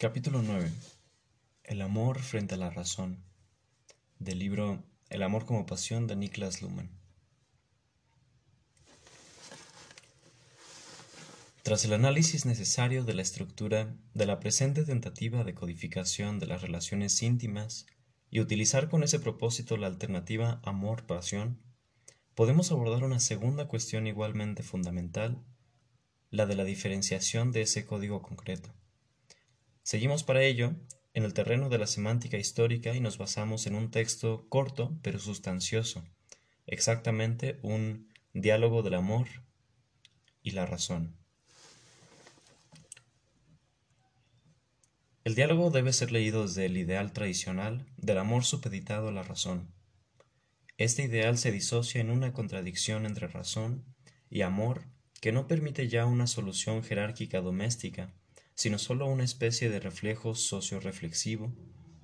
Capítulo 9. El amor frente a la razón. Del libro El amor como pasión de Niklas Luhmann. Tras el análisis necesario de la estructura de la presente tentativa de codificación de las relaciones íntimas y utilizar con ese propósito la alternativa amor-pasión, podemos abordar una segunda cuestión igualmente fundamental, la de la diferenciación de ese código concreto. Seguimos para ello en el terreno de la semántica histórica y nos basamos en un texto corto pero sustancioso, exactamente un diálogo del amor y la razón. El diálogo debe ser leído desde el ideal tradicional del amor supeditado a la razón. Este ideal se disocia en una contradicción entre razón y amor que no permite ya una solución jerárquica doméstica, sino solo una especie de reflejo socio-reflexivo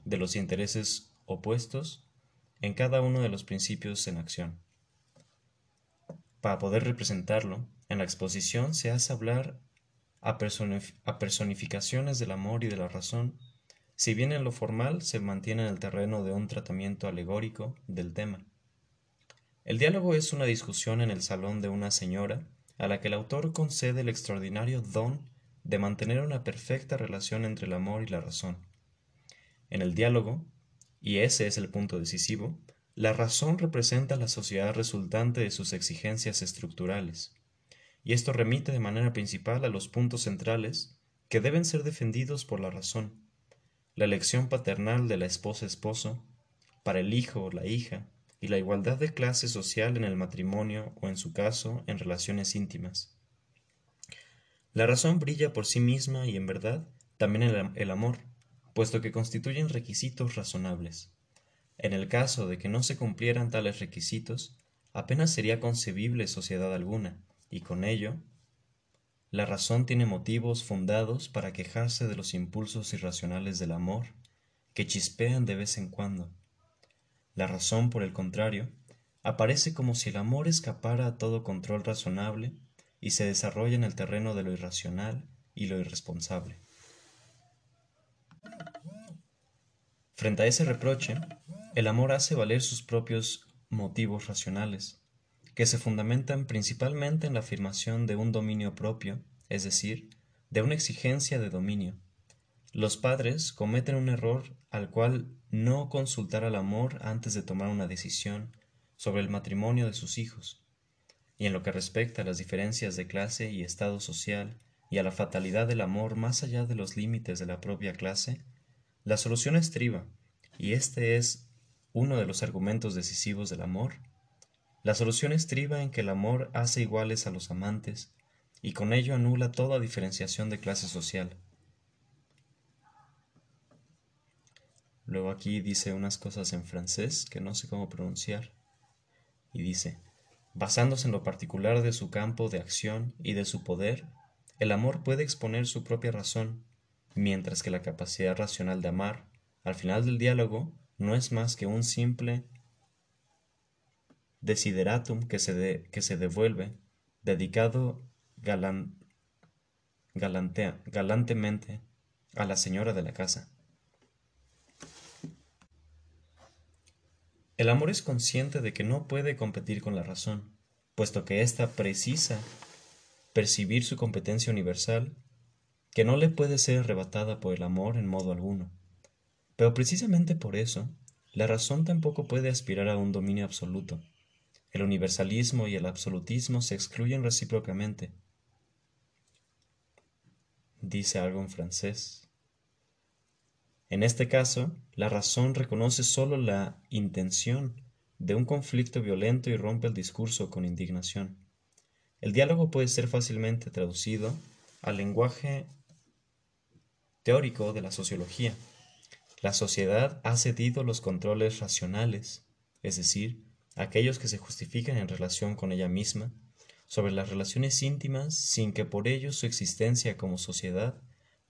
de los intereses opuestos en cada uno de los principios en acción. Para poder representarlo, en la exposición se hace hablar a, personificaciones del amor y de la razón, si bien en lo formal se mantiene en el terreno de un tratamiento alegórico del tema. El diálogo es una discusión en el salón de una señora a la que el autor concede el extraordinario don de mantener una perfecta relación entre el amor y la razón. En el diálogo, y ese es el punto decisivo, la razón representa la sociedad resultante de sus exigencias estructurales, y esto remite de manera principal a los puntos centrales que deben ser defendidos por la razón, la elección paternal de la esposa-esposo, para el hijo o la hija, y la igualdad de clase social en el matrimonio o en su caso en relaciones íntimas. La razón brilla por sí misma y en verdad también el, el amor, puesto que constituyen requisitos razonables. En el caso de que no se cumplieran tales requisitos, apenas sería concebible sociedad alguna, y con ello, la razón tiene motivos fundados para quejarse de los impulsos irracionales del amor, que chispean de vez en cuando. La razón, por el contrario, aparece como si el amor escapara a todo control razonable y se desarrolla en el terreno de lo irracional y lo irresponsable. Frente a ese reproche, el amor hace valer sus propios motivos racionales, que se fundamentan principalmente en la afirmación de un dominio propio, es decir, de una exigencia de dominio. Los padres cometen un error al cual no consultar al amor antes de tomar una decisión sobre el matrimonio de sus hijos, y en lo que respecta a las diferencias de clase y estado social y a la fatalidad del amor más allá de los límites de la propia clase, la solución estriba, y este es uno de los argumentos decisivos del amor, la solución estriba en que el amor hace iguales a los amantes, y con ello anula toda diferenciación de clase social. Luego aquí dice unas cosas en francés que no sé cómo pronunciar, y dice, Basándose en lo particular de su campo de acción y de su poder, el amor puede exponer su propia razón, mientras que la capacidad racional de amar, al final del diálogo, no es más que un simple desideratum que se, que se devuelve, dedicado galantemente a la señora de la casa. El amor es consciente de que no puede competir con la razón, puesto que ésta precisa percibir su competencia universal, que no le puede ser arrebatada por el amor en modo alguno. Pero precisamente por eso, la razón tampoco puede aspirar a un dominio absoluto. El universalismo y el absolutismo se excluyen recíprocamente. Dice algo en francés. En este caso, la razón reconoce sólo la intención de un conflicto violento y rompe el discurso con indignación. El diálogo puede ser fácilmente traducido al lenguaje teórico de la sociología. La sociedad ha cedido los controles racionales, es decir, aquellos que se justifican en relación con ella misma, sobre las relaciones íntimas sin que por ello su existencia como sociedad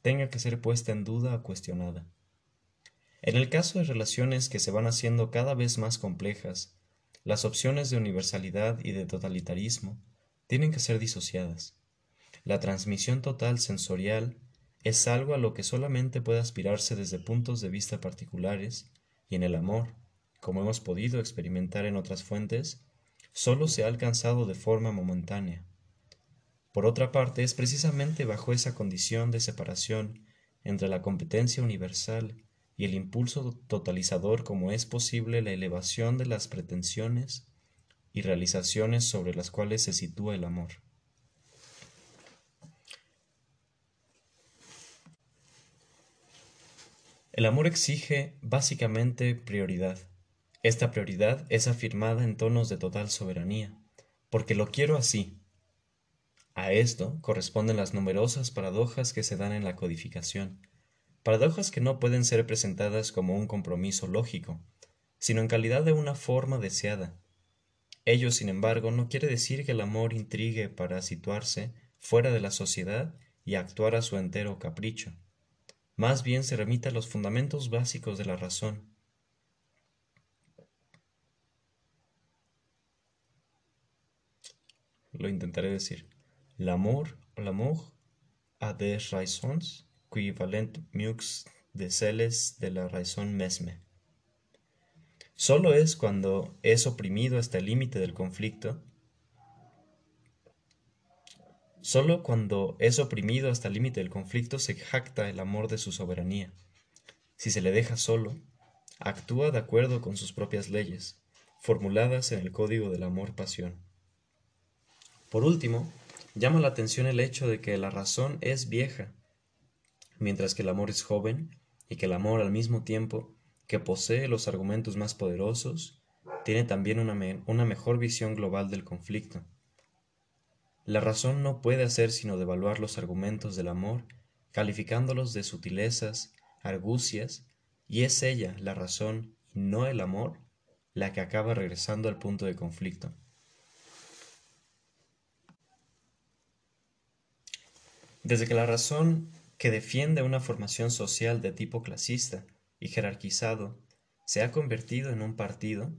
tenga que ser puesta en duda o cuestionada. En el caso de relaciones que se van haciendo cada vez más complejas, las opciones de universalidad y de totalitarismo tienen que ser disociadas. La transmisión total sensorial es algo a lo que solamente puede aspirarse desde puntos de vista particulares, y en el amor, como hemos podido experimentar en otras fuentes, solo se ha alcanzado de forma momentánea. Por otra parte, es precisamente bajo esa condición de separación entre la competencia universal y el impulso totalizador como es posible la elevación de las pretensiones y realizaciones sobre las cuales se sitúa el amor. El amor exige básicamente prioridad. Esta prioridad es afirmada en tonos de total soberanía, porque lo quiero así. A esto corresponden las numerosas paradojas que se dan en la codificación, paradojas que no pueden ser presentadas como un compromiso lógico, sino en calidad de una forma deseada. Ello, sin embargo, no quiere decir que el amor intrigue para situarse fuera de la sociedad y actuar a su entero capricho más bien se remite a los fundamentos básicos de la razón. Lo intentaré decir. L'amour, l'amour a des raisons qui valent mieux de celles de la raison mesme. Solo es cuando es oprimido hasta el límite del conflicto Solo cuando es oprimido hasta el límite del conflicto se jacta el amor de su soberanía. Si se le deja solo, actúa de acuerdo con sus propias leyes, formuladas en el código del amor-pasión. Por último, llama la atención el hecho de que la razón es vieja, mientras que el amor es joven, y que el amor al mismo tiempo que posee los argumentos más poderosos, tiene también una, una mejor visión global del conflicto. La razón no puede hacer sino devaluar los argumentos del amor, calificándolos de sutilezas, argucias, y es ella, la razón, y no el amor, la que acaba regresando al punto de conflicto. Desde que la razón, que defiende una formación social de tipo clasista y jerarquizado, se ha convertido en un partido,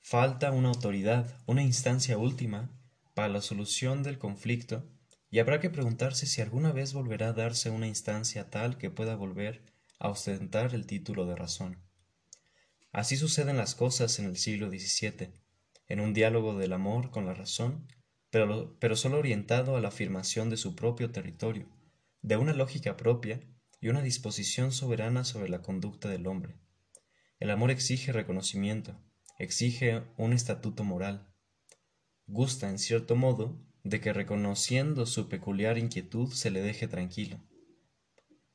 falta una autoridad, una instancia última para la solución del conflicto y habrá que preguntarse si alguna vez volverá a darse una instancia tal que pueda volver a ostentar el título de razón. Así suceden las cosas en el siglo XVII, en un diálogo del amor con la razón, pero, pero solo orientado a la afirmación de su propio territorio, de una lógica propia y una disposición soberana sobre la conducta del hombre. El amor exige reconocimiento, exige un estatuto moral, gusta en cierto modo de que reconociendo su peculiar inquietud se le deje tranquilo.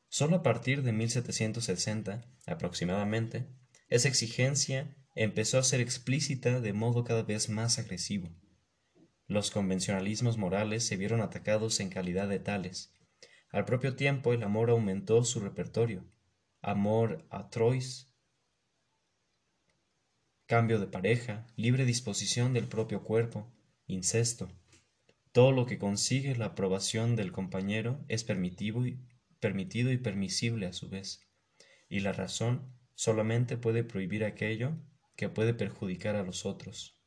Solo a partir de 1760, aproximadamente, esa exigencia empezó a ser explícita de modo cada vez más agresivo. Los convencionalismos morales se vieron atacados en calidad de tales. Al propio tiempo el amor aumentó su repertorio. Amor a cambio de pareja, libre disposición del propio cuerpo, incesto. Todo lo que consigue la aprobación del compañero es permitido y, permitido y permisible a su vez, y la razón solamente puede prohibir aquello que puede perjudicar a los otros.